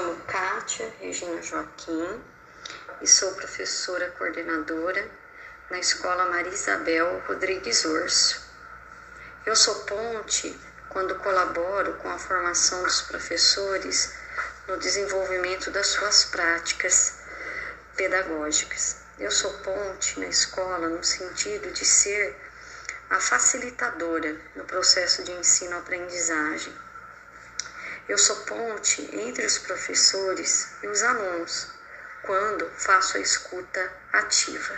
chamo Kátia Regina Joaquim e sou professora coordenadora na Escola Maria Isabel Rodrigues Orso. Eu sou ponte quando colaboro com a formação dos professores no desenvolvimento das suas práticas pedagógicas. Eu sou ponte na escola no sentido de ser a facilitadora no processo de ensino-aprendizagem. Eu sou ponte entre os professores e os alunos quando faço a escuta ativa.